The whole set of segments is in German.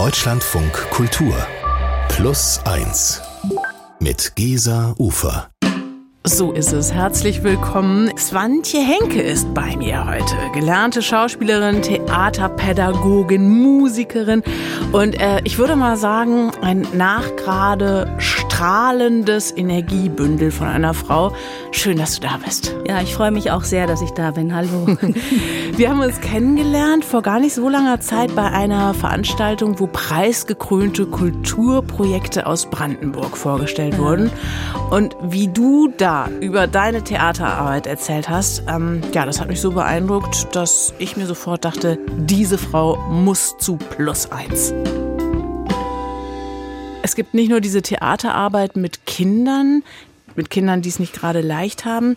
Deutschlandfunk Kultur Plus 1 mit Gesa Ufer. So ist es. Herzlich willkommen. Swantje Henke ist bei mir heute. Gelernte Schauspielerin, Theaterpädagogin, Musikerin und äh, ich würde mal sagen, ein nachgerade strahlendes Energiebündel von einer Frau. Schön, dass du da bist. Ja, ich freue mich auch sehr, dass ich da bin. Hallo. Wir haben uns kennengelernt vor gar nicht so langer Zeit bei einer Veranstaltung, wo preisgekrönte Kulturprojekte aus Brandenburg vorgestellt wurden. Und wie du da über deine Theaterarbeit erzählt hast, ähm, ja, das hat mich so beeindruckt, dass ich mir sofort dachte, diese Frau muss zu Plus eins. Es gibt nicht nur diese Theaterarbeit mit Kindern, mit Kindern, die es nicht gerade leicht haben.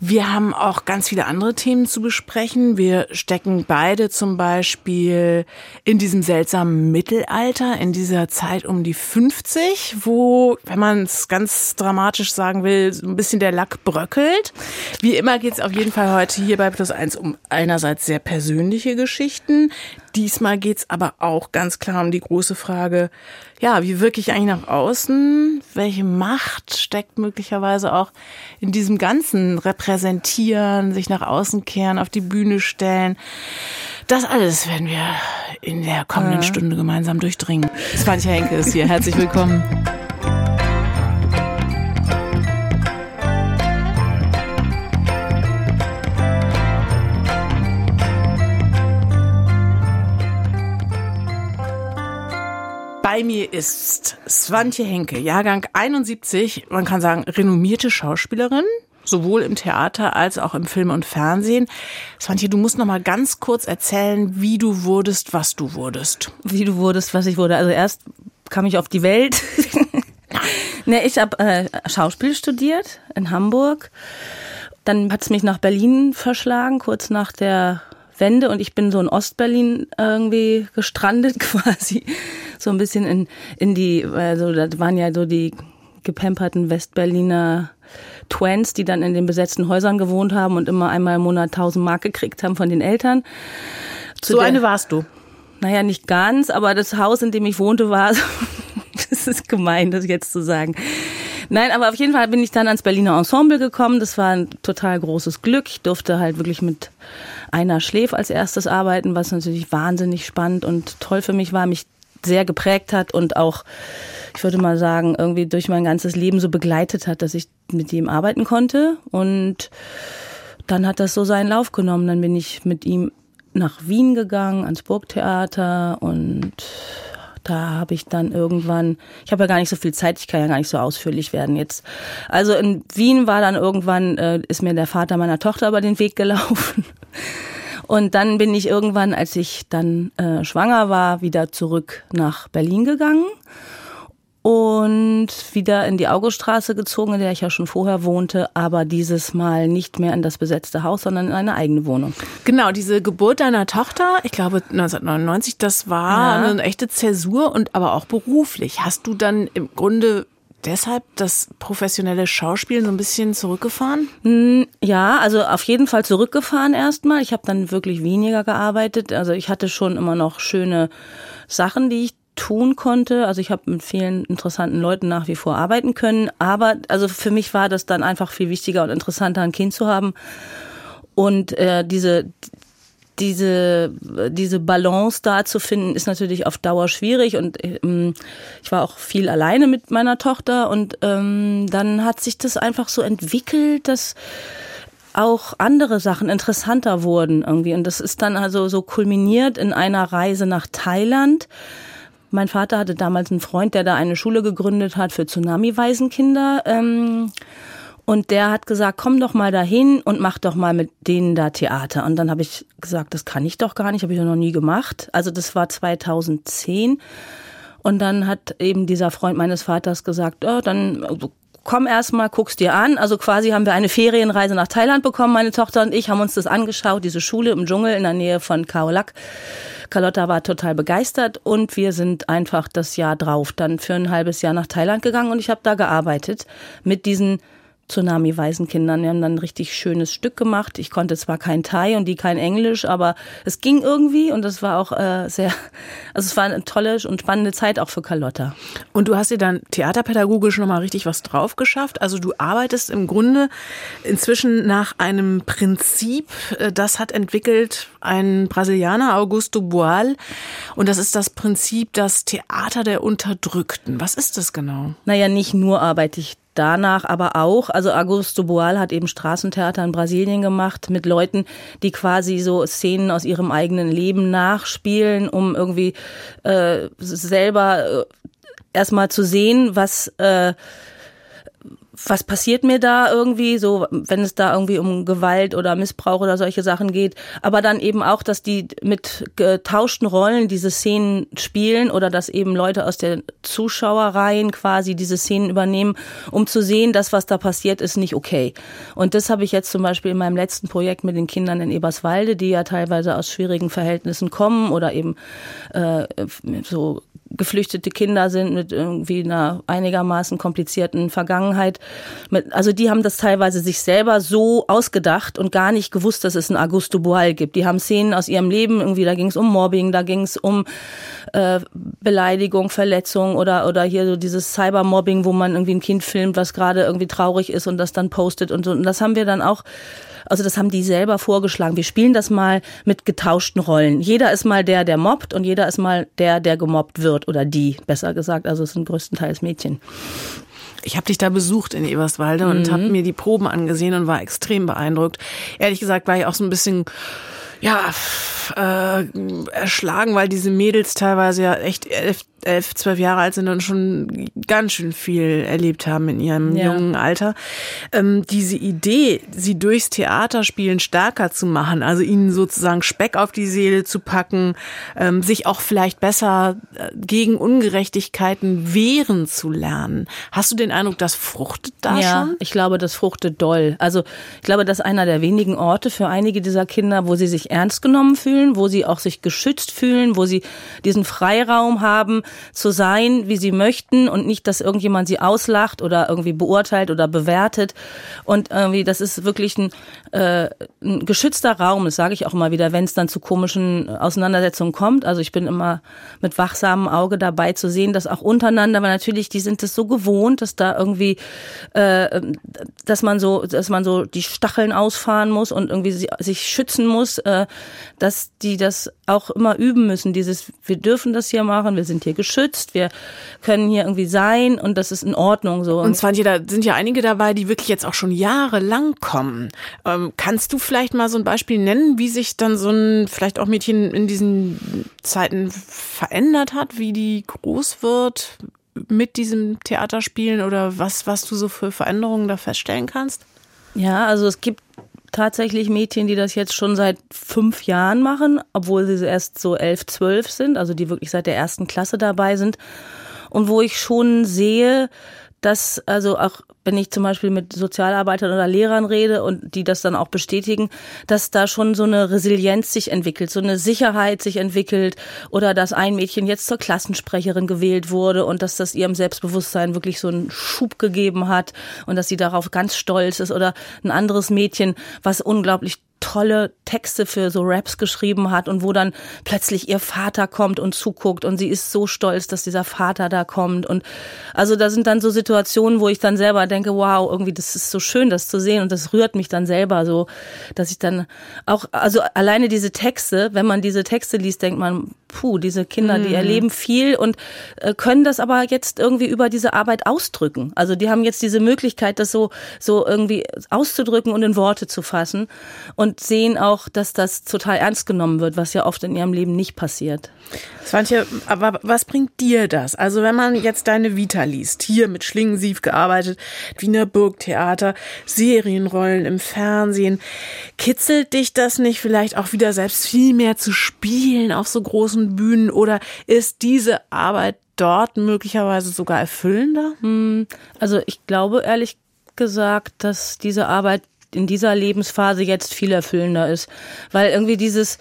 Wir haben auch ganz viele andere Themen zu besprechen. Wir stecken beide zum Beispiel in diesem seltsamen Mittelalter, in dieser Zeit um die 50, wo, wenn man es ganz dramatisch sagen will, so ein bisschen der Lack bröckelt. Wie immer geht es auf jeden Fall heute hier bei Plus Eins um einerseits sehr persönliche Geschichten. Diesmal geht es aber auch ganz klar um die große Frage, ja, wie wirke ich eigentlich nach außen? Welche Macht steckt möglicherweise auch in diesem ganzen Repräsentieren, sich nach außen kehren, auf die Bühne stellen? Das alles werden wir in der kommenden Stunde gemeinsam durchdringen. Svantje Henke ist hier. Herzlich willkommen. Bei mir ist Swantje Henke, Jahrgang 71. Man kann sagen, renommierte Schauspielerin, sowohl im Theater als auch im Film und Fernsehen. Swantje, du musst noch mal ganz kurz erzählen, wie du wurdest, was du wurdest. Wie du wurdest, was ich wurde. Also erst kam ich auf die Welt. ne, ich habe äh, Schauspiel studiert in Hamburg. Dann hat es mich nach Berlin verschlagen, kurz nach der Wende und ich bin so in Ostberlin irgendwie gestrandet quasi. So ein bisschen in, in die, also das waren ja so die gepemperten Westberliner Twins, die dann in den besetzten Häusern gewohnt haben und immer einmal im Monat 1000 Mark gekriegt haben von den Eltern. Zu so eine warst du? Naja, nicht ganz, aber das Haus, in dem ich wohnte, war, das ist gemein, das jetzt zu sagen. Nein, aber auf jeden Fall bin ich dann ans Berliner Ensemble gekommen. Das war ein total großes Glück. Ich durfte halt wirklich mit einer Schläf als erstes arbeiten, was natürlich wahnsinnig spannend und toll für mich war, mich sehr geprägt hat und auch, ich würde mal sagen, irgendwie durch mein ganzes Leben so begleitet hat, dass ich mit ihm arbeiten konnte. Und dann hat das so seinen Lauf genommen. Dann bin ich mit ihm nach Wien gegangen, ans Burgtheater und da habe ich dann irgendwann, ich habe ja gar nicht so viel Zeit, ich kann ja gar nicht so ausführlich werden jetzt. Also in Wien war dann irgendwann, äh, ist mir der Vater meiner Tochter über den Weg gelaufen. Und dann bin ich irgendwann, als ich dann äh, schwanger war, wieder zurück nach Berlin gegangen und wieder in die Auguststraße gezogen, in der ich ja schon vorher wohnte, aber dieses Mal nicht mehr in das besetzte Haus, sondern in eine eigene Wohnung. Genau, diese Geburt deiner Tochter, ich glaube 1999, das war ja. eine echte Zäsur und aber auch beruflich. Hast du dann im Grunde deshalb das professionelle Schauspielen so ein bisschen zurückgefahren? Hm, ja, also auf jeden Fall zurückgefahren erstmal. Ich habe dann wirklich weniger gearbeitet. Also ich hatte schon immer noch schöne Sachen, die ich tun konnte. Also ich habe mit vielen interessanten Leuten nach wie vor arbeiten können. Aber also für mich war das dann einfach viel wichtiger und interessanter, ein Kind zu haben. Und äh, diese diese, diese Balance da zu finden, ist natürlich auf Dauer schwierig. Und ähm, ich war auch viel alleine mit meiner Tochter. Und ähm, dann hat sich das einfach so entwickelt, dass auch andere Sachen interessanter wurden irgendwie. Und das ist dann also so kulminiert in einer Reise nach Thailand mein Vater hatte damals einen Freund, der da eine Schule gegründet hat für Tsunami-Waisenkinder. Ähm, und der hat gesagt, komm doch mal dahin und mach doch mal mit denen da Theater. Und dann habe ich gesagt, das kann ich doch gar nicht, habe ich noch nie gemacht. Also das war 2010. Und dann hat eben dieser Freund meines Vaters gesagt, oh, dann komm erst mal, guck's dir an. Also quasi haben wir eine Ferienreise nach Thailand bekommen, meine Tochter und ich haben uns das angeschaut, diese Schule im Dschungel in der Nähe von Khao Lak. Carlotta war total begeistert und wir sind einfach das Jahr drauf dann für ein halbes Jahr nach Thailand gegangen und ich habe da gearbeitet mit diesen Tsunami-Waisenkindern. Wir haben dann ein richtig schönes Stück gemacht. Ich konnte zwar kein Thai und die kein Englisch, aber es ging irgendwie und es war auch äh, sehr, also es war eine tolle und spannende Zeit auch für Carlotta. Und du hast dir dann theaterpädagogisch nochmal richtig was drauf geschafft. Also du arbeitest im Grunde inzwischen nach einem Prinzip, äh, das hat entwickelt ein Brasilianer, Augusto Boal. Und das ist das Prinzip, das Theater der Unterdrückten. Was ist das genau? Naja, nicht nur arbeite ich danach aber auch, also Augusto Boal hat eben Straßentheater in Brasilien gemacht mit Leuten, die quasi so Szenen aus ihrem eigenen Leben nachspielen, um irgendwie äh, selber äh, erstmal zu sehen, was äh, was passiert mir da irgendwie, so wenn es da irgendwie um Gewalt oder Missbrauch oder solche Sachen geht, aber dann eben auch, dass die mit getauschten Rollen diese Szenen spielen oder dass eben Leute aus der Zuschauerreihen quasi diese Szenen übernehmen, um zu sehen, dass was da passiert, ist nicht okay. Und das habe ich jetzt zum Beispiel in meinem letzten Projekt mit den Kindern in Eberswalde, die ja teilweise aus schwierigen Verhältnissen kommen oder eben äh, so geflüchtete Kinder sind mit irgendwie einer einigermaßen komplizierten Vergangenheit. Also die haben das teilweise sich selber so ausgedacht und gar nicht gewusst, dass es einen Augusto Boal gibt. Die haben Szenen aus ihrem Leben, irgendwie da ging es um Mobbing, da ging es um äh, Beleidigung, Verletzung oder oder hier so dieses Cybermobbing, wo man irgendwie ein Kind filmt, was gerade irgendwie traurig ist und das dann postet und so. Und das haben wir dann auch also das haben die selber vorgeschlagen. Wir spielen das mal mit getauschten Rollen. Jeder ist mal der, der mobbt und jeder ist mal der, der gemobbt wird oder die, besser gesagt. Also es sind größtenteils Mädchen. Ich habe dich da besucht in Eberswalde mhm. und habe mir die Proben angesehen und war extrem beeindruckt. Ehrlich gesagt war ich auch so ein bisschen ja, äh, erschlagen, weil diese Mädels teilweise ja echt elf, elf, zwölf Jahre alt sind und schon ganz schön viel erlebt haben in ihrem ja. jungen Alter. Ähm, diese Idee, sie durchs Theaterspielen stärker zu machen, also ihnen sozusagen Speck auf die Seele zu packen, ähm, sich auch vielleicht besser äh, gegen Ungerechtigkeiten wehren zu lernen. Hast du den Eindruck, das fruchtet da ja, schon? ich glaube, das fruchtet doll. Also ich glaube, das ist einer der wenigen Orte für einige dieser Kinder, wo sie sich ernst genommen fühlen, wo sie auch sich geschützt fühlen, wo sie diesen Freiraum haben, zu sein, wie sie möchten und nicht, dass irgendjemand sie auslacht oder irgendwie beurteilt oder bewertet. Und irgendwie, das ist wirklich ein, äh, ein geschützter Raum, das sage ich auch immer wieder, wenn es dann zu komischen Auseinandersetzungen kommt. Also ich bin immer mit wachsamem Auge dabei zu sehen, dass auch untereinander, weil natürlich, die sind es so gewohnt, dass da irgendwie, äh, dass man so, dass man so die Stacheln ausfahren muss und irgendwie sich schützen muss, äh, dass die das auch immer üben müssen. Dieses, wir dürfen das hier machen, wir sind hier geschützt, wir können hier irgendwie sein und das ist in Ordnung so. Und zwar da sind ja einige dabei, die wirklich jetzt auch schon jahrelang kommen. Ähm, kannst du vielleicht mal so ein Beispiel nennen, wie sich dann so ein vielleicht auch Mädchen in diesen Zeiten verändert hat, wie die groß wird mit diesem Theaterspielen oder was, was du so für Veränderungen da feststellen kannst? Ja, also es gibt tatsächlich Mädchen, die das jetzt schon seit fünf Jahren machen, obwohl sie erst so elf, zwölf sind, also die wirklich seit der ersten Klasse dabei sind. Und wo ich schon sehe, dass also auch wenn ich zum Beispiel mit Sozialarbeitern oder Lehrern rede und die das dann auch bestätigen, dass da schon so eine Resilienz sich entwickelt, so eine Sicherheit sich entwickelt oder dass ein Mädchen jetzt zur Klassensprecherin gewählt wurde und dass das ihrem Selbstbewusstsein wirklich so einen Schub gegeben hat und dass sie darauf ganz stolz ist oder ein anderes Mädchen, was unglaublich tolle Texte für so Raps geschrieben hat und wo dann plötzlich ihr Vater kommt und zuguckt und sie ist so stolz, dass dieser Vater da kommt. Und also da sind dann so Situationen, wo ich dann selber denke, wow, irgendwie das ist so schön, das zu sehen. Und das rührt mich dann selber so, dass ich dann auch, also alleine diese Texte, wenn man diese Texte liest, denkt man, puh, diese Kinder, die mhm. erleben viel und äh, können das aber jetzt irgendwie über diese Arbeit ausdrücken. Also die haben jetzt diese Möglichkeit, das so, so irgendwie auszudrücken und in Worte zu fassen und sehen auch, dass das total ernst genommen wird, was ja oft in ihrem Leben nicht passiert. Svantje, aber was bringt dir das? Also wenn man jetzt deine Vita liest, hier mit Schlingensief gearbeitet, Wiener Burgtheater, Serienrollen im Fernsehen, kitzelt dich das nicht vielleicht auch wieder selbst viel mehr zu spielen auf so großen großen Bühnen oder ist diese Arbeit dort möglicherweise sogar erfüllender? Hm, also ich glaube ehrlich gesagt, dass diese Arbeit in dieser Lebensphase jetzt viel erfüllender ist, weil irgendwie dieses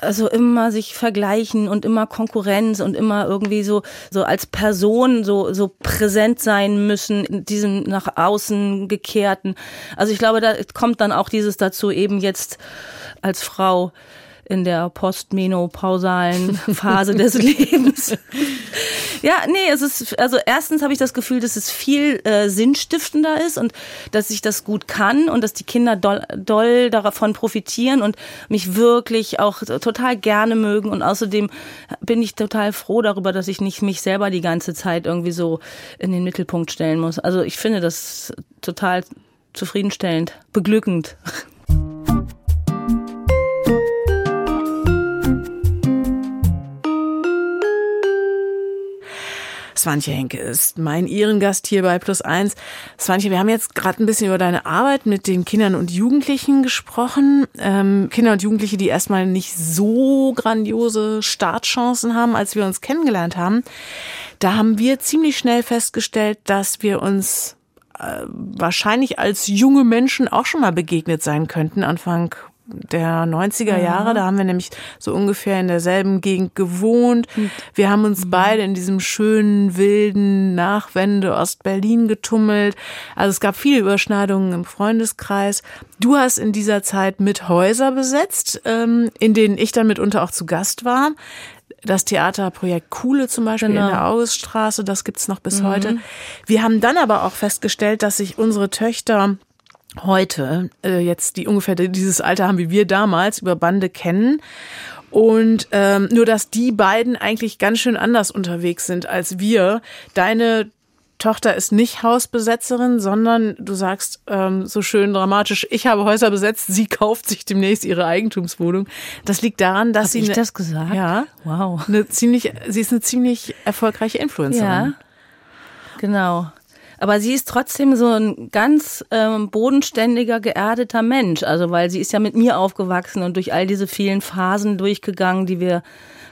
also immer sich vergleichen und immer Konkurrenz und immer irgendwie so so als Person so so präsent sein müssen in diesem nach außen gekehrten. Also ich glaube, da kommt dann auch dieses dazu eben jetzt als Frau in der postmenopausalen Phase des Lebens. ja, nee, es ist, also erstens habe ich das Gefühl, dass es viel äh, sinnstiftender ist und dass ich das gut kann und dass die Kinder doll, doll davon profitieren und mich wirklich auch total gerne mögen und außerdem bin ich total froh darüber, dass ich nicht mich selber die ganze Zeit irgendwie so in den Mittelpunkt stellen muss. Also ich finde das total zufriedenstellend, beglückend. Swantje Henke ist mein Ehrengast hier bei Plus Eins. Swantje, wir haben jetzt gerade ein bisschen über deine Arbeit mit den Kindern und Jugendlichen gesprochen. Ähm, Kinder und Jugendliche, die erstmal nicht so grandiose Startchancen haben, als wir uns kennengelernt haben. Da haben wir ziemlich schnell festgestellt, dass wir uns äh, wahrscheinlich als junge Menschen auch schon mal begegnet sein könnten, Anfang der 90er Jahre. Da haben wir nämlich so ungefähr in derselben Gegend gewohnt. Wir haben uns mhm. beide in diesem schönen, wilden Nachwende Ostberlin getummelt. Also es gab viele Überschneidungen im Freundeskreis. Du hast in dieser Zeit mit Häuser besetzt, ähm, in denen ich dann mitunter auch zu Gast war. Das Theaterprojekt Kuhle zum Beispiel genau. in der Auguststraße, das gibt's noch bis mhm. heute. Wir haben dann aber auch festgestellt, dass sich unsere Töchter heute, äh, jetzt die ungefähr dieses Alter haben wie wir damals, über Bande kennen. Und ähm, nur, dass die beiden eigentlich ganz schön anders unterwegs sind als wir. Deine Tochter ist nicht Hausbesetzerin, sondern du sagst ähm, so schön dramatisch, ich habe Häuser besetzt, sie kauft sich demnächst ihre Eigentumswohnung. Das liegt daran, dass Hab sie ich ne, das gesagt? Ja, wow. Eine ziemlich, sie ist eine ziemlich erfolgreiche Influencerin. Ja, genau. Aber sie ist trotzdem so ein ganz ähm, bodenständiger, geerdeter Mensch. Also weil sie ist ja mit mir aufgewachsen und durch all diese vielen Phasen durchgegangen, die wir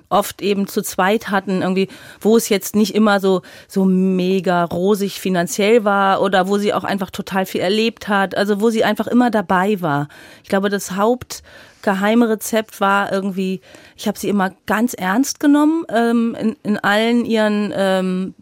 oft eben zu zweit hatten, irgendwie, wo es jetzt nicht immer so, so mega rosig finanziell war oder wo sie auch einfach total viel erlebt hat, also wo sie einfach immer dabei war. Ich glaube, das Hauptgeheime Rezept war irgendwie, ich habe sie immer ganz ernst genommen ähm, in, in allen ihren ähm,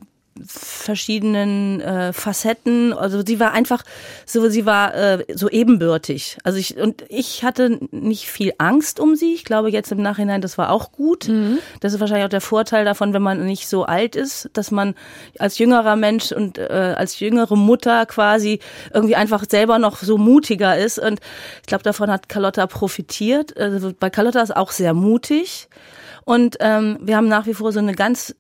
verschiedenen äh, Facetten. Also sie war einfach so, sie war äh, so ebenbürtig. Also ich und ich hatte nicht viel Angst um sie. Ich glaube jetzt im Nachhinein, das war auch gut. Mhm. Das ist wahrscheinlich auch der Vorteil davon, wenn man nicht so alt ist, dass man als jüngerer Mensch und äh, als jüngere Mutter quasi irgendwie einfach selber noch so mutiger ist. Und ich glaube, davon hat Carlotta profitiert. Also bei Carlotta ist auch sehr mutig. Und ähm, wir haben nach wie vor so eine ganz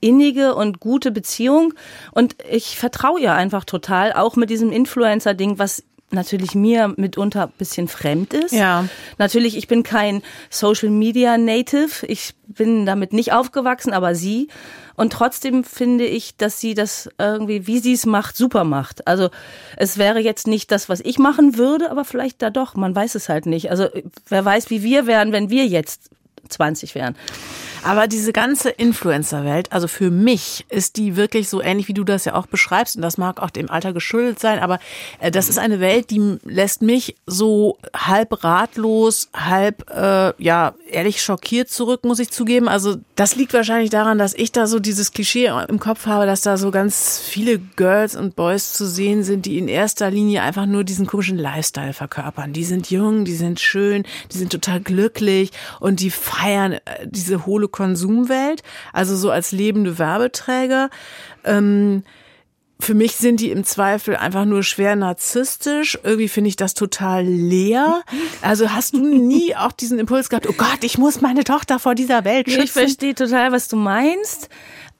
innige und gute Beziehung und ich vertraue ihr einfach total, auch mit diesem Influencer-Ding, was natürlich mir mitunter bisschen fremd ist. Ja. Natürlich, ich bin kein Social Media Native. Ich bin damit nicht aufgewachsen, aber sie. Und trotzdem finde ich, dass sie das irgendwie, wie sie es macht, super macht. Also es wäre jetzt nicht das, was ich machen würde, aber vielleicht da doch. Man weiß es halt nicht. Also wer weiß, wie wir wären, wenn wir jetzt 20 wären. Aber diese ganze Influencer-Welt, also für mich ist die wirklich so ähnlich, wie du das ja auch beschreibst. Und das mag auch dem Alter geschuldet sein. Aber äh, das ist eine Welt, die lässt mich so halb ratlos, halb, äh, ja, ehrlich schockiert zurück, muss ich zugeben. Also das liegt wahrscheinlich daran, dass ich da so dieses Klischee im Kopf habe, dass da so ganz viele Girls und Boys zu sehen sind, die in erster Linie einfach nur diesen komischen Lifestyle verkörpern. Die sind jung, die sind schön, die sind total glücklich und die feiern äh, diese hohle Konsumwelt, also so als lebende Werbeträger. Ähm, für mich sind die im Zweifel einfach nur schwer narzisstisch. Irgendwie finde ich das total leer. Also hast du nie auch diesen Impuls gehabt, oh Gott, ich muss meine Tochter vor dieser Welt schützen? Ich verstehe total, was du meinst.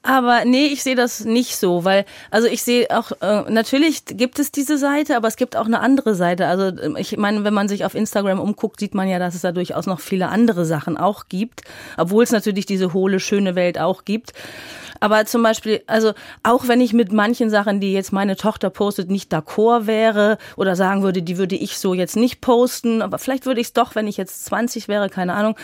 Aber nee, ich sehe das nicht so, weil, also ich sehe auch, äh, natürlich gibt es diese Seite, aber es gibt auch eine andere Seite. Also ähm, ich meine, wenn man sich auf Instagram umguckt, sieht man ja, dass es da durchaus noch viele andere Sachen auch gibt, obwohl es natürlich diese hohle, schöne Welt auch gibt. Aber zum Beispiel, also auch wenn ich mit manchen Sachen, die jetzt meine Tochter postet, nicht d'accord wäre oder sagen würde, die würde ich so jetzt nicht posten, aber vielleicht würde ich es doch, wenn ich jetzt 20 wäre, keine Ahnung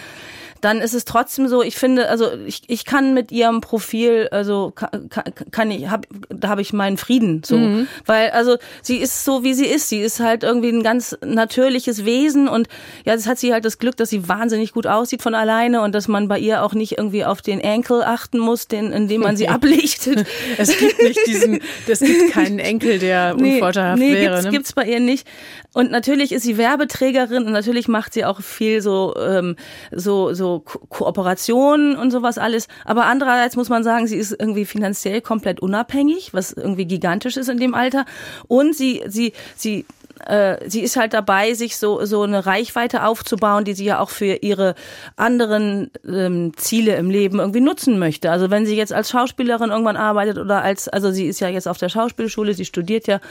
dann ist es trotzdem so, ich finde, also ich, ich kann mit ihrem Profil, also kann, kann ich, hab, da habe ich meinen Frieden so. Mhm. Weil, also sie ist so, wie sie ist. Sie ist halt irgendwie ein ganz natürliches Wesen und ja, das hat sie halt das Glück, dass sie wahnsinnig gut aussieht von alleine und dass man bei ihr auch nicht irgendwie auf den Enkel achten muss, den, indem man sie ablichtet. es gibt nicht diesen, es gibt keinen Enkel, der nee, unvorteilhaft nee, wäre. Gibt's, ne? gibt's bei ihr nicht. Und natürlich ist sie Werbeträgerin und natürlich macht sie auch viel so, ähm, so, so Ko Kooperationen und sowas alles. Aber andererseits muss man sagen, sie ist irgendwie finanziell komplett unabhängig, was irgendwie gigantisch ist in dem Alter. Und sie, sie, sie äh, sie ist halt dabei, sich so, so eine Reichweite aufzubauen, die sie ja auch für ihre anderen ähm, Ziele im Leben irgendwie nutzen möchte. Also wenn sie jetzt als Schauspielerin irgendwann arbeitet oder als, also sie ist ja jetzt auf der Schauspielschule, sie studiert ja.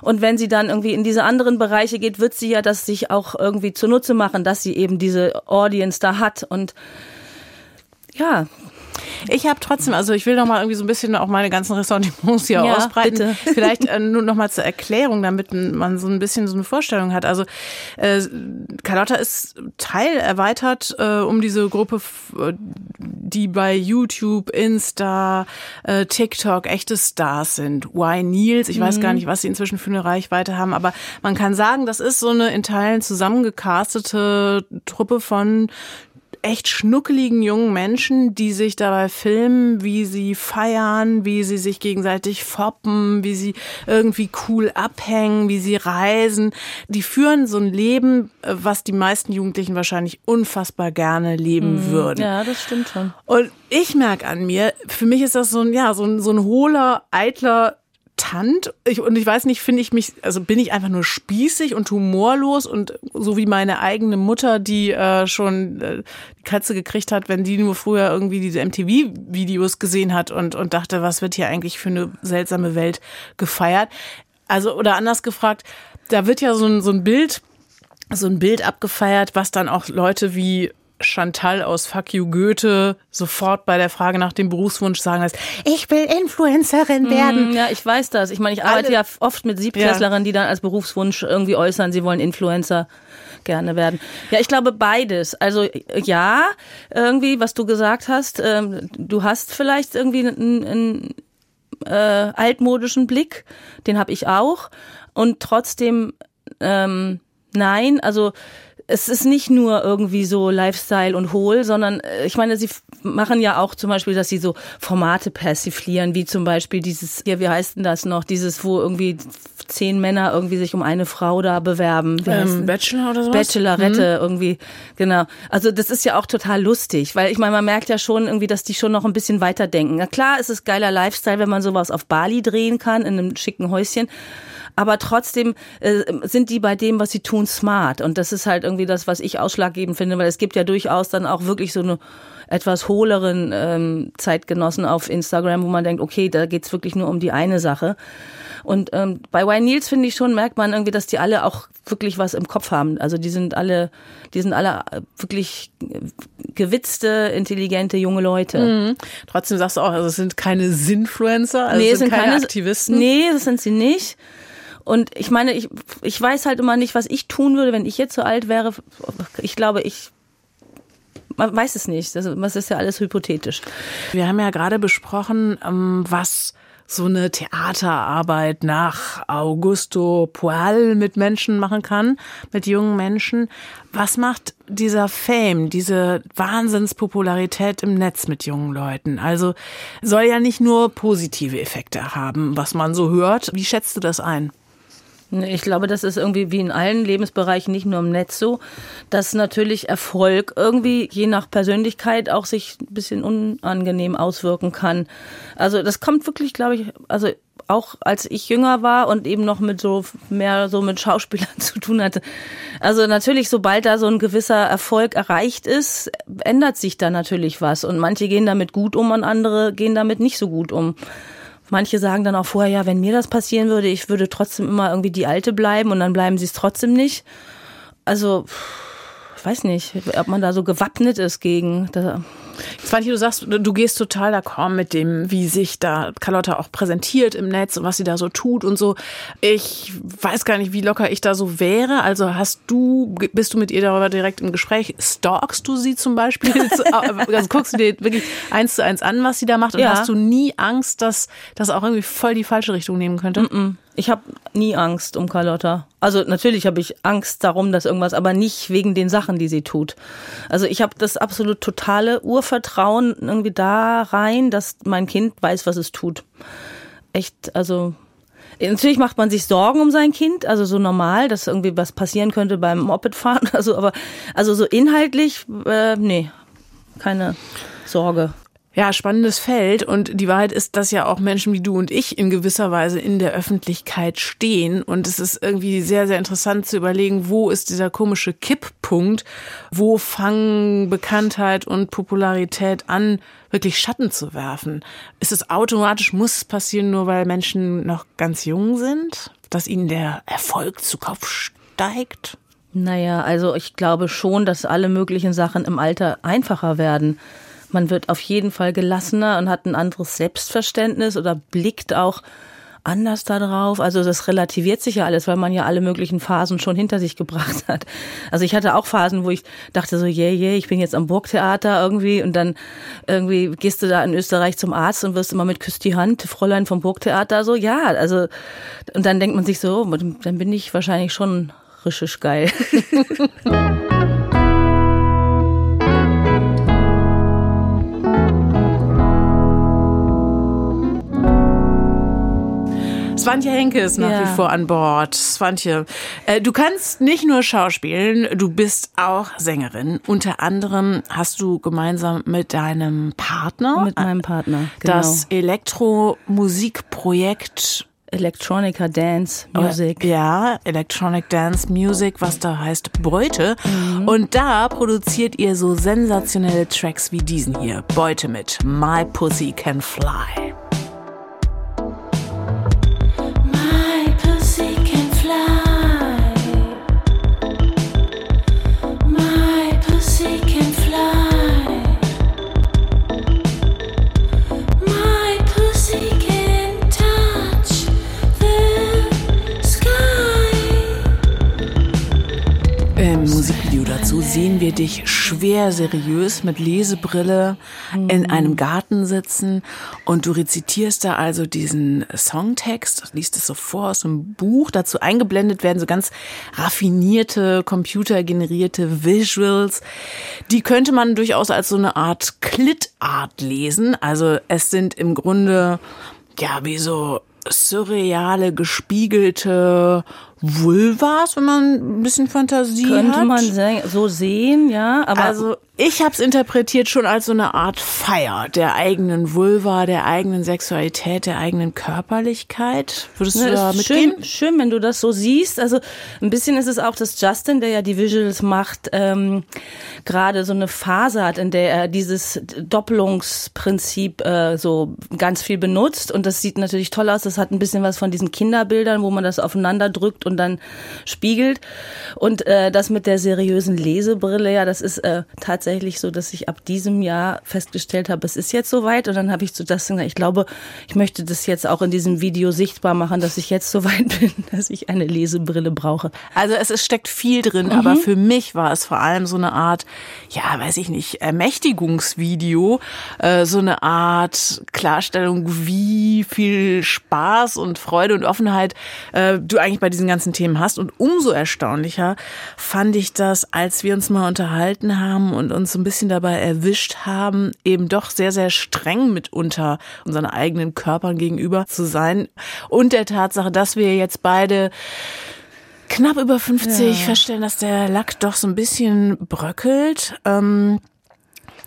Und wenn sie dann irgendwie in diese anderen Bereiche geht, wird sie ja das sich auch irgendwie zunutze machen, dass sie eben diese Audience da hat und ja, ich habe trotzdem, also ich will noch mal irgendwie so ein bisschen auch meine ganzen Ressentiments hier ja, ausbreiten. Bitte. Vielleicht äh, nur noch mal zur Erklärung, damit man so ein bisschen so eine Vorstellung hat. Also äh, Carlotta ist Teil erweitert äh, um diese Gruppe, die bei YouTube, Insta, äh, TikTok echte Stars sind. Why Niels? Ich mhm. weiß gar nicht, was sie inzwischen für eine Reichweite haben, aber man kann sagen, das ist so eine in Teilen zusammengecastete Truppe von echt schnuckeligen jungen Menschen, die sich dabei filmen, wie sie feiern, wie sie sich gegenseitig foppen, wie sie irgendwie cool abhängen, wie sie reisen. Die führen so ein Leben, was die meisten Jugendlichen wahrscheinlich unfassbar gerne leben mhm. würden. Ja, das stimmt schon. Und ich merke an mir, für mich ist das so ein, ja, so ein, so ein hohler, eitler irritant. Ich, und ich weiß nicht, finde ich mich, also bin ich einfach nur spießig und humorlos und so wie meine eigene Mutter, die äh, schon äh, die Katze gekriegt hat, wenn die nur früher irgendwie diese MTV-Videos gesehen hat und, und dachte, was wird hier eigentlich für eine seltsame Welt gefeiert. Also, oder anders gefragt, da wird ja so ein, so ein Bild, so ein Bild abgefeiert, was dann auch Leute wie Chantal aus Fuck You Goethe sofort bei der Frage nach dem Berufswunsch sagen lässt, ich will Influencerin mm, werden. Ja, ich weiß das. Ich meine, ich arbeite Alle, ja oft mit Siebtklässlerinnen, die dann als Berufswunsch irgendwie äußern, sie wollen Influencer gerne werden. Ja, ich glaube beides. Also ja, irgendwie, was du gesagt hast, ähm, du hast vielleicht irgendwie einen, einen äh, altmodischen Blick, den habe ich auch. Und trotzdem, ähm, nein, also es ist nicht nur irgendwie so Lifestyle und Hohl, sondern äh, ich meine, sie machen ja auch zum Beispiel, dass sie so Formate persiflieren, wie zum Beispiel dieses, ja, wie heißt denn das noch, dieses, wo irgendwie zehn Männer irgendwie sich um eine Frau da bewerben. Ähm, Bachelor oder so? Bachelorette mhm. irgendwie, genau. Also das ist ja auch total lustig, weil ich meine, man merkt ja schon irgendwie, dass die schon noch ein bisschen weiter denken. Na klar, es ist geiler Lifestyle, wenn man sowas auf Bali drehen kann, in einem schicken Häuschen aber trotzdem äh, sind die bei dem, was sie tun, smart. Und das ist halt irgendwie das, was ich ausschlaggebend finde, weil es gibt ja durchaus dann auch wirklich so eine etwas hohleren ähm, Zeitgenossen auf Instagram, wo man denkt, okay, da geht's wirklich nur um die eine Sache. Und ähm, bei Wayne Niels finde ich schon, merkt man irgendwie, dass die alle auch wirklich was im Kopf haben. Also die sind alle, die sind alle wirklich gewitzte, intelligente junge Leute. Mhm. Trotzdem sagst du auch, also es sind keine Sinfluencer, also nee, es sind, sind keine, keine Aktivisten. Nee, das sind sie nicht. Und ich meine, ich, ich weiß halt immer nicht, was ich tun würde, wenn ich jetzt so alt wäre. Ich glaube, ich man weiß es nicht. Das, das ist ja alles hypothetisch. Wir haben ja gerade besprochen, ähm, was so eine Theaterarbeit nach Augusto Poal mit Menschen machen kann, mit jungen Menschen. Was macht dieser Fame, diese Wahnsinnspopularität im Netz mit jungen Leuten? Also soll ja nicht nur positive Effekte haben, was man so hört. Wie schätzt du das ein? Ich glaube, das ist irgendwie wie in allen Lebensbereichen, nicht nur im Netz so, dass natürlich Erfolg irgendwie je nach Persönlichkeit auch sich ein bisschen unangenehm auswirken kann. Also das kommt wirklich, glaube ich, also auch als ich jünger war und eben noch mit so mehr so mit Schauspielern zu tun hatte. Also natürlich, sobald da so ein gewisser Erfolg erreicht ist, ändert sich da natürlich was. Und manche gehen damit gut um und andere gehen damit nicht so gut um. Manche sagen dann auch vorher, ja, wenn mir das passieren würde, ich würde trotzdem immer irgendwie die Alte bleiben und dann bleiben sie es trotzdem nicht. Also ich weiß nicht, ob man da so gewappnet ist gegen. Da Svante, du sagst, du gehst total d'accord mit dem, wie sich da Carlotta auch präsentiert im Netz und was sie da so tut und so. Ich weiß gar nicht, wie locker ich da so wäre. Also hast du, bist du mit ihr darüber direkt im Gespräch? Stalkst du sie zum Beispiel? also guckst du dir wirklich eins zu eins an, was sie da macht und ja. hast du nie Angst, dass das auch irgendwie voll die falsche Richtung nehmen könnte? Mm -mm. Ich habe nie Angst um Carlotta. Also natürlich habe ich Angst darum, dass irgendwas, aber nicht wegen den Sachen, die sie tut. Also ich habe das absolut totale Urvertrauen irgendwie da rein, dass mein Kind weiß, was es tut. Echt, also Natürlich macht man sich Sorgen um sein Kind, also so normal, dass irgendwie was passieren könnte beim Mopedfahren, also aber also so inhaltlich, äh, nee, keine Sorge. Ja, spannendes Feld. Und die Wahrheit ist, dass ja auch Menschen wie du und ich in gewisser Weise in der Öffentlichkeit stehen. Und es ist irgendwie sehr, sehr interessant zu überlegen, wo ist dieser komische Kipppunkt? Wo fangen Bekanntheit und Popularität an, wirklich Schatten zu werfen? Ist es automatisch, muss es passieren, nur weil Menschen noch ganz jung sind? Dass ihnen der Erfolg zu Kopf steigt? Naja, also ich glaube schon, dass alle möglichen Sachen im Alter einfacher werden man wird auf jeden Fall gelassener und hat ein anderes Selbstverständnis oder blickt auch anders da drauf. Also das relativiert sich ja alles, weil man ja alle möglichen Phasen schon hinter sich gebracht hat. Also ich hatte auch Phasen, wo ich dachte so, yeah, yeah, ich bin jetzt am Burgtheater irgendwie und dann irgendwie gehst du da in Österreich zum Arzt und wirst immer mit Küss die Hand, Fräulein vom Burgtheater, so, ja, also und dann denkt man sich so, dann bin ich wahrscheinlich schon richtig geil. Swantje Henke ist nach ja. wie vor an Bord. Swantje, äh, du kannst nicht nur schauspielen, du bist auch Sängerin. Unter anderem hast du gemeinsam mit deinem Partner, mit meinem Partner, genau. das Elektromusikprojekt Electronica Dance Music. Ja, Electronic Dance Music, was da heißt Beute. Mhm. Und da produziert ihr so sensationelle Tracks wie diesen hier. Beute mit My Pussy Can Fly. Dich schwer seriös mit Lesebrille in mhm. einem Garten sitzen und du rezitierst da also diesen Songtext, liest es so vor aus einem Buch. Dazu eingeblendet werden so ganz raffinierte, computergenerierte Visuals. Die könnte man durchaus als so eine Art Clitart lesen. Also es sind im Grunde ja wie so surreale, gespiegelte Vulvas, wenn man ein bisschen Fantasie Könnte hat. Könnte man so sehen, ja. Aber also ich habe es interpretiert schon als so eine Art Feier der eigenen Vulva, der eigenen Sexualität, der eigenen Körperlichkeit. Würdest du da mitgehen? Schön, schön, wenn du das so siehst. Also ein bisschen ist es auch, dass Justin, der ja die Visuals macht, ähm, gerade so eine Phase hat, in der er dieses Doppelungsprinzip äh, so ganz viel benutzt. Und das sieht natürlich toll aus. Das hat ein bisschen was von diesen Kinderbildern, wo man das aufeinander drückt und dann spiegelt. Und äh, das mit der seriösen Lesebrille, ja, das ist äh, tatsächlich so, dass ich ab diesem Jahr festgestellt habe, es ist jetzt soweit. Und dann habe ich zu das gesagt, ich glaube, ich möchte das jetzt auch in diesem Video sichtbar machen, dass ich jetzt soweit bin, dass ich eine Lesebrille brauche. Also es, es steckt viel drin, mhm. aber für mich war es vor allem so eine Art, ja, weiß ich nicht, Ermächtigungsvideo, äh, so eine Art Klarstellung, wie viel Spaß und Freude und Offenheit äh, du eigentlich bei diesen ganzen Themen hast. Und umso erstaunlicher fand ich das, als wir uns mal unterhalten haben und uns so ein bisschen dabei erwischt haben, eben doch sehr, sehr streng mitunter unseren eigenen Körpern gegenüber zu sein. Und der Tatsache, dass wir jetzt beide knapp über 50 ja. feststellen, dass der Lack doch so ein bisschen bröckelt. Ähm,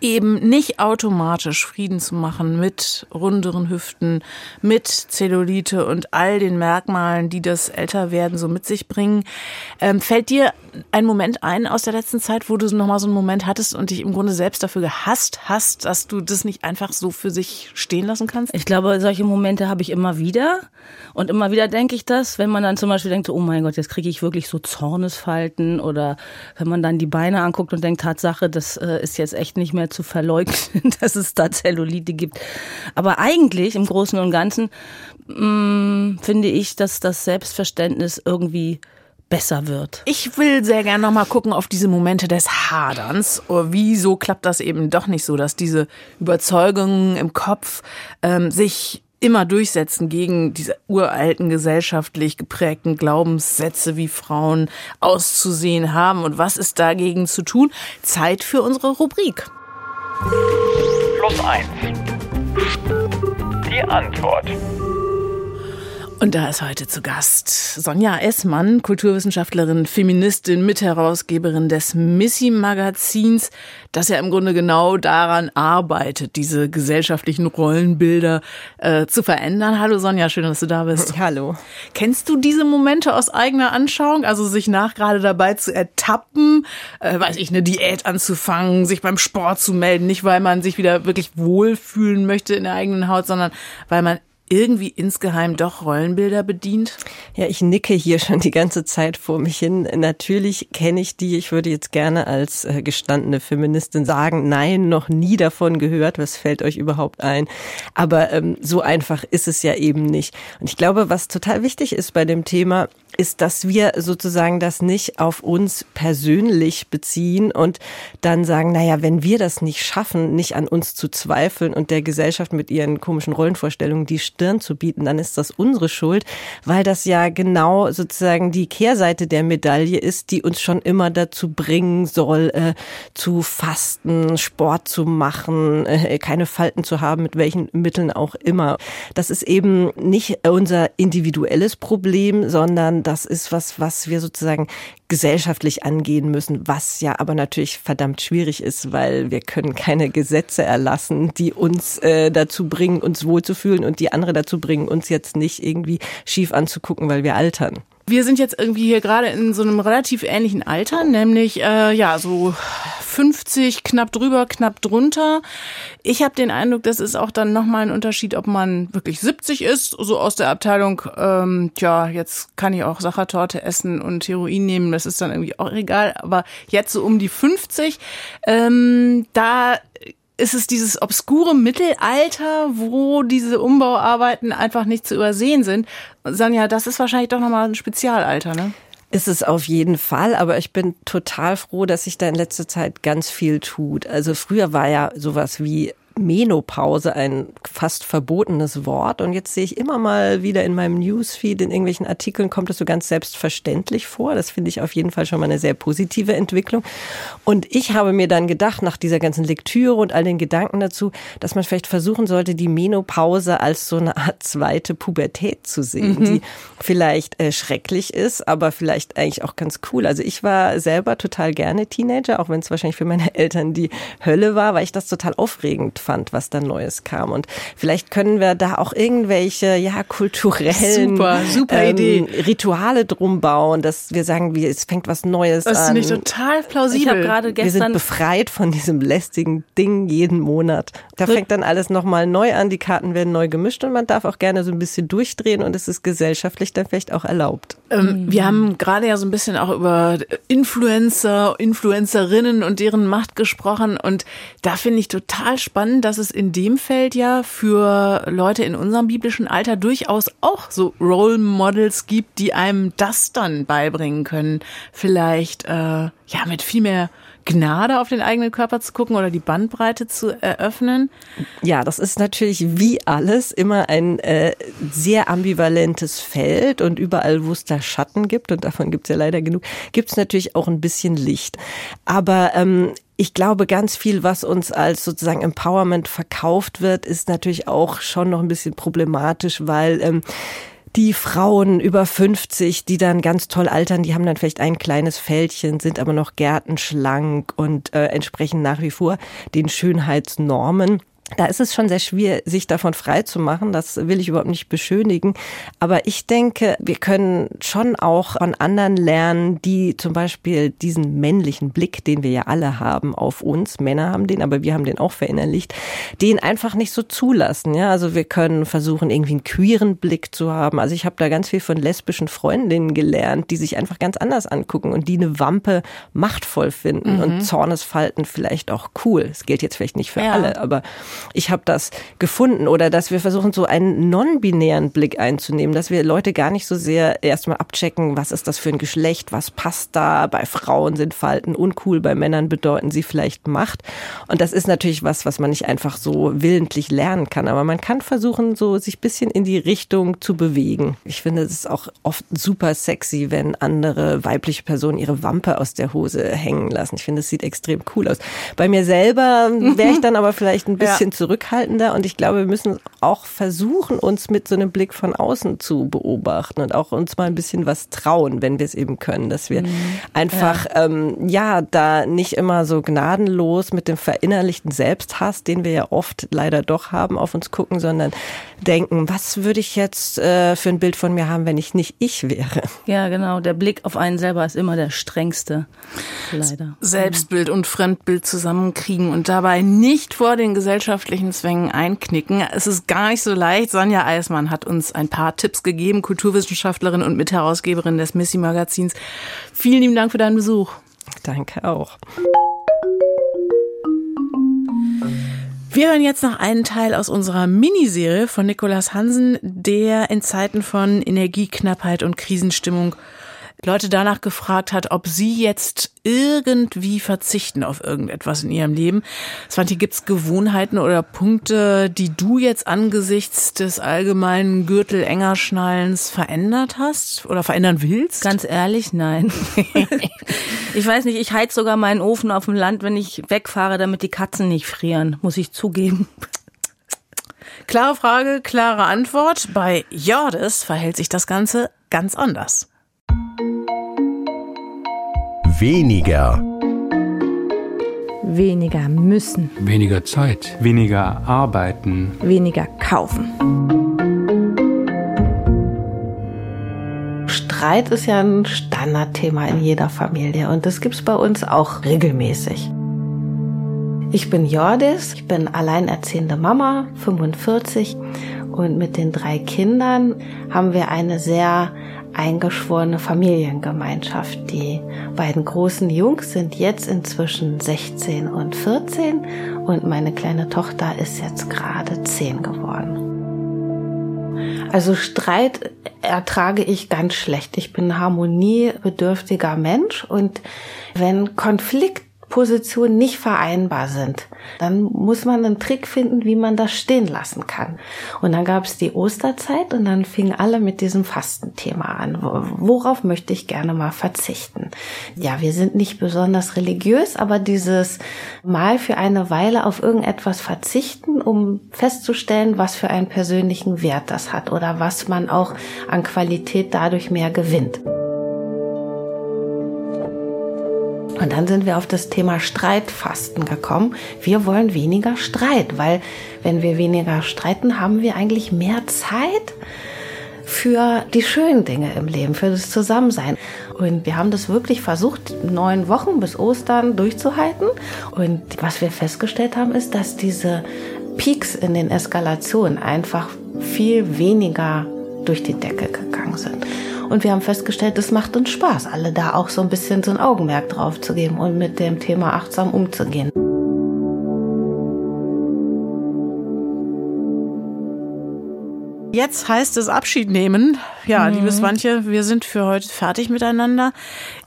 eben nicht automatisch Frieden zu machen mit runderen Hüften, mit Zellulite und all den Merkmalen, die das Älterwerden so mit sich bringen. Ähm, fällt dir ein Moment ein aus der letzten Zeit, wo du nochmal so einen Moment hattest und dich im Grunde selbst dafür gehasst hast, dass du das nicht einfach so für sich stehen lassen kannst? Ich glaube, solche Momente habe ich immer wieder. Und immer wieder denke ich das, wenn man dann zum Beispiel denkt, oh mein Gott, jetzt kriege ich wirklich so Zornesfalten oder wenn man dann die Beine anguckt und denkt, Tatsache, das äh, ist jetzt echt nicht mehr zu verleugnen, dass es da Zellulite gibt. Aber eigentlich im Großen und Ganzen mh, mm, finde ich, dass das Selbstverständnis irgendwie besser wird. Ich will sehr gerne nochmal gucken auf diese Momente des Haderns. Oh, wieso klappt das eben doch nicht so, dass diese Überzeugungen im Kopf ähm, sich immer durchsetzen gegen diese uralten gesellschaftlich geprägten Glaubenssätze, wie Frauen auszusehen haben und was ist dagegen zu tun? Zeit für unsere Rubrik. Plus eins. Die Antwort. Und da ist heute zu Gast Sonja Essmann, Kulturwissenschaftlerin, Feministin, Mitherausgeberin des Missy-Magazins, das ja im Grunde genau daran arbeitet, diese gesellschaftlichen Rollenbilder äh, zu verändern. Hallo Sonja, schön, dass du da bist. Hallo. Kennst du diese Momente aus eigener Anschauung? Also sich nach gerade dabei zu ertappen, äh, weiß ich, eine Diät anzufangen, sich beim Sport zu melden, nicht weil man sich wieder wirklich wohlfühlen möchte in der eigenen Haut, sondern weil man irgendwie insgeheim doch Rollenbilder bedient? Ja, ich nicke hier schon die ganze Zeit vor mich hin. Natürlich kenne ich die. Ich würde jetzt gerne als äh, gestandene Feministin sagen, nein, noch nie davon gehört. Was fällt euch überhaupt ein? Aber ähm, so einfach ist es ja eben nicht. Und ich glaube, was total wichtig ist bei dem Thema, ist, dass wir sozusagen das nicht auf uns persönlich beziehen und dann sagen, naja, wenn wir das nicht schaffen, nicht an uns zu zweifeln und der Gesellschaft mit ihren komischen Rollenvorstellungen die Stirn zu bieten, dann ist das unsere Schuld, weil das ja genau sozusagen die Kehrseite der Medaille ist, die uns schon immer dazu bringen soll, äh, zu fasten, Sport zu machen, äh, keine Falten zu haben, mit welchen Mitteln auch immer. Das ist eben nicht unser individuelles Problem, sondern das ist was, was wir sozusagen gesellschaftlich angehen müssen, was ja aber natürlich verdammt schwierig ist, weil wir können keine Gesetze erlassen, die uns äh, dazu bringen, uns wohlzufühlen und die andere dazu bringen, uns jetzt nicht irgendwie schief anzugucken, weil wir altern. Wir sind jetzt irgendwie hier gerade in so einem relativ ähnlichen Alter, nämlich äh, ja so 50, knapp drüber, knapp drunter. Ich habe den Eindruck, das ist auch dann nochmal ein Unterschied, ob man wirklich 70 ist, so aus der Abteilung, ähm, tja, jetzt kann ich auch Sachertorte essen und Heroin nehmen, das ist dann irgendwie auch egal. Aber jetzt so um die 50, ähm, da ist es dieses obskure Mittelalter, wo diese Umbauarbeiten einfach nicht zu übersehen sind. Sanja, das ist wahrscheinlich doch nochmal ein Spezialalter, ne? Ist es auf jeden Fall, aber ich bin total froh, dass sich da in letzter Zeit ganz viel tut. Also früher war ja sowas wie Menopause ein fast verbotenes Wort. Und jetzt sehe ich immer mal wieder in meinem Newsfeed, in irgendwelchen Artikeln kommt es so ganz selbstverständlich vor. Das finde ich auf jeden Fall schon mal eine sehr positive Entwicklung. Und ich habe mir dann gedacht, nach dieser ganzen Lektüre und all den Gedanken dazu, dass man vielleicht versuchen sollte, die Menopause als so eine Art zweite Pubertät zu sehen, mhm. die vielleicht äh, schrecklich ist, aber vielleicht eigentlich auch ganz cool. Also ich war selber total gerne Teenager, auch wenn es wahrscheinlich für meine Eltern die Hölle war, weil ich das total aufregend fand, was da Neues kam. Und vielleicht können wir da auch irgendwelche, ja, kulturellen super, super ähm, Idee. Rituale drum bauen, dass wir sagen, wie, es fängt was Neues das an. Das finde ich total plausibel. Ich habe gerade gestern. Wir sind befreit von diesem lästigen Ding jeden Monat. Da fängt dann alles nochmal neu an, die Karten werden neu gemischt und man darf auch gerne so ein bisschen durchdrehen und es ist gesellschaftlich dann vielleicht auch erlaubt. Ähm, wir haben gerade ja so ein bisschen auch über Influencer, Influencerinnen und deren Macht gesprochen und da finde ich total spannend, dass es in dem Feld ja für Leute in unserem biblischen Alter durchaus auch so Role Models gibt, die einem das dann beibringen können. Vielleicht äh, ja mit viel mehr Gnade auf den eigenen Körper zu gucken oder die Bandbreite zu eröffnen? Ja, das ist natürlich wie alles immer ein äh, sehr ambivalentes Feld und überall, wo es da Schatten gibt, und davon gibt es ja leider genug, gibt es natürlich auch ein bisschen Licht. Aber ähm, ich glaube, ganz viel, was uns als sozusagen Empowerment verkauft wird, ist natürlich auch schon noch ein bisschen problematisch, weil ähm, die Frauen über 50, die dann ganz toll altern, die haben dann vielleicht ein kleines Fältchen, sind aber noch gärtenschlank und äh, entsprechen nach wie vor den Schönheitsnormen. Da ist es schon sehr schwer, sich davon frei zu machen. Das will ich überhaupt nicht beschönigen. Aber ich denke, wir können schon auch von anderen lernen, die zum Beispiel diesen männlichen Blick, den wir ja alle haben auf uns, Männer haben den, aber wir haben den auch verinnerlicht, den einfach nicht so zulassen. Ja, also wir können versuchen, irgendwie einen queeren Blick zu haben. Also ich habe da ganz viel von lesbischen Freundinnen gelernt, die sich einfach ganz anders angucken und die eine Wampe machtvoll finden mhm. und Zornesfalten vielleicht auch cool. Das gilt jetzt vielleicht nicht für ja. alle, aber ich habe das gefunden oder dass wir versuchen, so einen non-binären Blick einzunehmen, dass wir Leute gar nicht so sehr erstmal abchecken, was ist das für ein Geschlecht, was passt da. Bei Frauen sind Falten uncool, bei Männern bedeuten sie vielleicht Macht. Und das ist natürlich was, was man nicht einfach so willentlich lernen kann, aber man kann versuchen, so sich bisschen in die Richtung zu bewegen. Ich finde, es ist auch oft super sexy, wenn andere weibliche Personen ihre Wampe aus der Hose hängen lassen. Ich finde, es sieht extrem cool aus. Bei mir selber wäre ich dann aber vielleicht ein bisschen ja zurückhaltender. Und ich glaube, wir müssen auch versuchen, uns mit so einem Blick von außen zu beobachten und auch uns mal ein bisschen was trauen, wenn wir es eben können, dass wir mhm. einfach ja. Ähm, ja da nicht immer so gnadenlos mit dem verinnerlichten Selbsthass, den wir ja oft leider doch haben, auf uns gucken, sondern denken, was würde ich jetzt äh, für ein Bild von mir haben, wenn ich nicht ich wäre? Ja, genau. Der Blick auf einen selber ist immer der strengste. Leider. Selbstbild und Fremdbild zusammenkriegen und dabei nicht vor den gesellschaftlichen Zwängen einknicken. Es ist gar nicht so leicht. Sonja Eismann hat uns ein paar Tipps gegeben, Kulturwissenschaftlerin und Mitherausgeberin des Missy Magazins. Vielen lieben Dank für deinen Besuch. Danke auch. Wir hören jetzt noch einen Teil aus unserer Miniserie von Nikolaus Hansen, der in Zeiten von Energieknappheit und Krisenstimmung Leute danach gefragt hat, ob sie jetzt irgendwie verzichten auf irgendetwas in ihrem Leben. Svanti, gibt's Gewohnheiten oder Punkte, die du jetzt angesichts des allgemeinen Gürtel enger Schnallens verändert hast oder verändern willst? Ganz ehrlich, nein. ich weiß nicht, ich heiz sogar meinen Ofen auf dem Land, wenn ich wegfahre, damit die Katzen nicht frieren, muss ich zugeben. Klare Frage, klare Antwort. Bei Jordes verhält sich das Ganze ganz anders. Weniger. Weniger müssen. Weniger Zeit. Weniger arbeiten. Weniger kaufen. Streit ist ja ein Standardthema in jeder Familie und das gibt es bei uns auch regelmäßig. Ich bin Jordis, ich bin alleinerziehende Mama, 45 und mit den drei Kindern haben wir eine sehr eingeschworene Familiengemeinschaft. Die beiden großen Jungs sind jetzt inzwischen 16 und 14 und meine kleine Tochter ist jetzt gerade 10 geworden. Also Streit ertrage ich ganz schlecht. Ich bin ein harmoniebedürftiger Mensch und wenn Konflikt Positionen nicht vereinbar sind, dann muss man einen Trick finden, wie man das stehen lassen kann. Und dann gab es die Osterzeit und dann fingen alle mit diesem Fastenthema an. Worauf möchte ich gerne mal verzichten? Ja, wir sind nicht besonders religiös, aber dieses mal für eine Weile auf irgendetwas verzichten, um festzustellen, was für einen persönlichen Wert das hat oder was man auch an Qualität dadurch mehr gewinnt. Und dann sind wir auf das Thema Streitfasten gekommen. Wir wollen weniger Streit, weil wenn wir weniger streiten, haben wir eigentlich mehr Zeit für die schönen Dinge im Leben, für das Zusammensein. Und wir haben das wirklich versucht, neun Wochen bis Ostern durchzuhalten. Und was wir festgestellt haben, ist, dass diese Peaks in den Eskalationen einfach viel weniger durch die Decke gegangen sind. Und wir haben festgestellt, es macht uns Spaß, alle da auch so ein bisschen so ein Augenmerk drauf zu geben und mit dem Thema achtsam umzugehen. Jetzt heißt es Abschied nehmen. Ja, mhm. liebes Wantje, wir sind für heute fertig miteinander.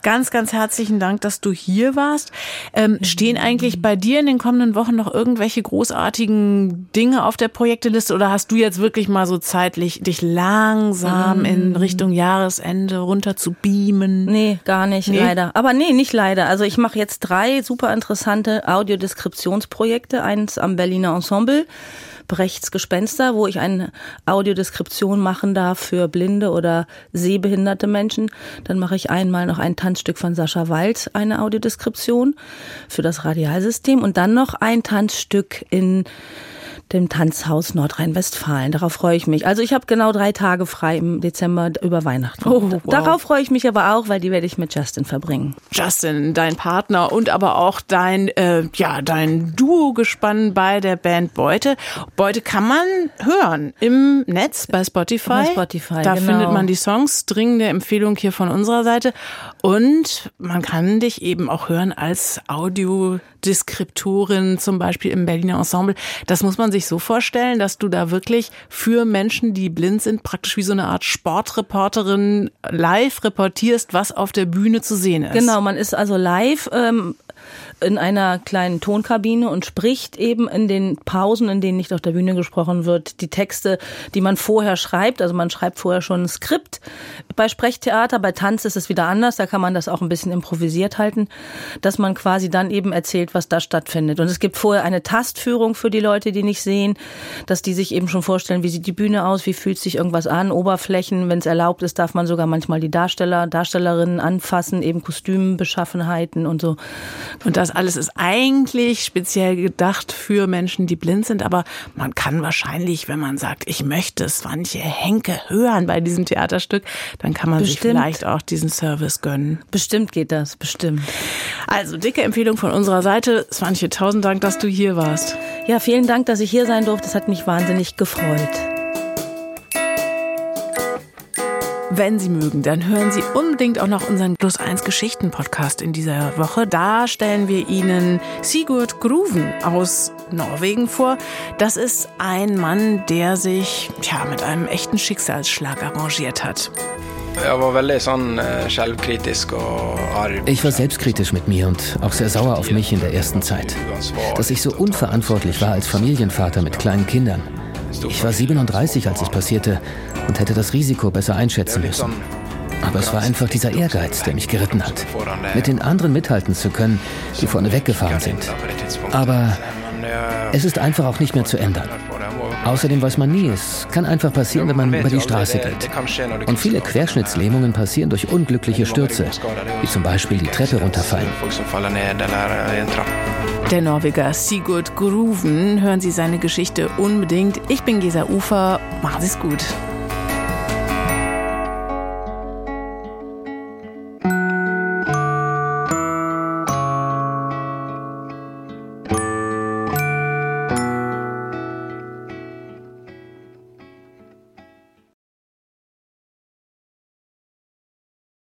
Ganz, ganz herzlichen Dank, dass du hier warst. Ähm, stehen eigentlich bei dir in den kommenden Wochen noch irgendwelche großartigen Dinge auf der Projekteliste oder hast du jetzt wirklich mal so zeitlich dich langsam mhm. in Richtung Jahresende runter zu beamen? Nee, gar nicht, nee? leider. Aber nee, nicht leider. Also ich mache jetzt drei super interessante Audiodeskriptionsprojekte. Eins am Berliner Ensemble Brechts Gespenster, wo ich eine Audiodeskription machen darf für blinde oder sehbehinderte Menschen. Dann mache ich einmal noch ein Tanzstück von Sascha Walz, eine Audiodeskription für das Radialsystem und dann noch ein Tanzstück in dem Tanzhaus Nordrhein-Westfalen. Darauf freue ich mich. Also ich habe genau drei Tage frei im Dezember über Weihnachten. Oh, wow. Darauf freue ich mich aber auch, weil die werde ich mit Justin verbringen. Justin, dein Partner und aber auch dein, äh, ja, dein Duo-Gespann bei der Band Beute. Beute kann man hören im Netz bei Spotify. Bei Spotify, Da genau. findet man die Songs. Dringende Empfehlung hier von unserer Seite. Und man kann dich eben auch hören als Audiodeskriptorin, zum Beispiel im Berliner Ensemble. Das muss man sich so vorstellen, dass du da wirklich für Menschen, die blind sind, praktisch wie so eine Art Sportreporterin live reportierst, was auf der Bühne zu sehen ist. Genau, man ist also live ähm, in einer kleinen Tonkabine und spricht eben in den Pausen, in denen nicht auf der Bühne gesprochen wird, die Texte, die man vorher schreibt. Also man schreibt vorher schon ein Skript. Bei Sprechtheater, bei Tanz ist es wieder anders. Da kann man das auch ein bisschen improvisiert halten, dass man quasi dann eben erzählt, was da stattfindet. Und es gibt vorher eine Tastführung für die Leute, die nicht sehen, dass die sich eben schon vorstellen, wie sieht die Bühne aus, wie fühlt sich irgendwas an, Oberflächen. Wenn es erlaubt ist, darf man sogar manchmal die Darsteller, Darstellerinnen anfassen, eben Kostümbeschaffenheiten und so. Und das alles ist eigentlich speziell gedacht für Menschen, die blind sind, aber man kann wahrscheinlich, wenn man sagt, ich möchte Swantje Henke hören bei diesem Theaterstück, dann kann man sich Bestimmt. vielleicht auch diesen Service gönnen. Bestimmt geht das, bestimmt. Also dicke Empfehlung von unserer Seite. Swantje, tausend Dank, dass du hier warst. Ja, vielen Dank, dass ich hier sein durfte. Das hat mich wahnsinnig gefreut. Wenn Sie mögen, dann hören Sie unbedingt auch noch unseren Plus 1 Geschichten Podcast in dieser Woche. Da stellen wir Ihnen Sigurd Gruven aus Norwegen vor. Das ist ein Mann, der sich ja, mit einem echten Schicksalsschlag arrangiert hat. Eh. Ich war selbstkritisch mit mir und auch sehr sauer auf mich in der ersten Zeit. Dass ich so unverantwortlich war als Familienvater mit kleinen Kindern. Ich war 37, als es passierte und hätte das Risiko besser einschätzen müssen. Aber es war einfach dieser Ehrgeiz, der mich geritten hat. Mit den anderen mithalten zu können, die vorne weggefahren sind. Aber es ist einfach auch nicht mehr zu ändern. Außerdem weiß man nie, es kann einfach passieren, wenn man über die Straße geht. Und viele Querschnittslähmungen passieren durch unglückliche Stürze, wie zum Beispiel die Treppe runterfallen. Der Norweger Sigurd Gruven. Hören Sie seine Geschichte unbedingt. Ich bin Gesa Ufer. Machen Sie es gut.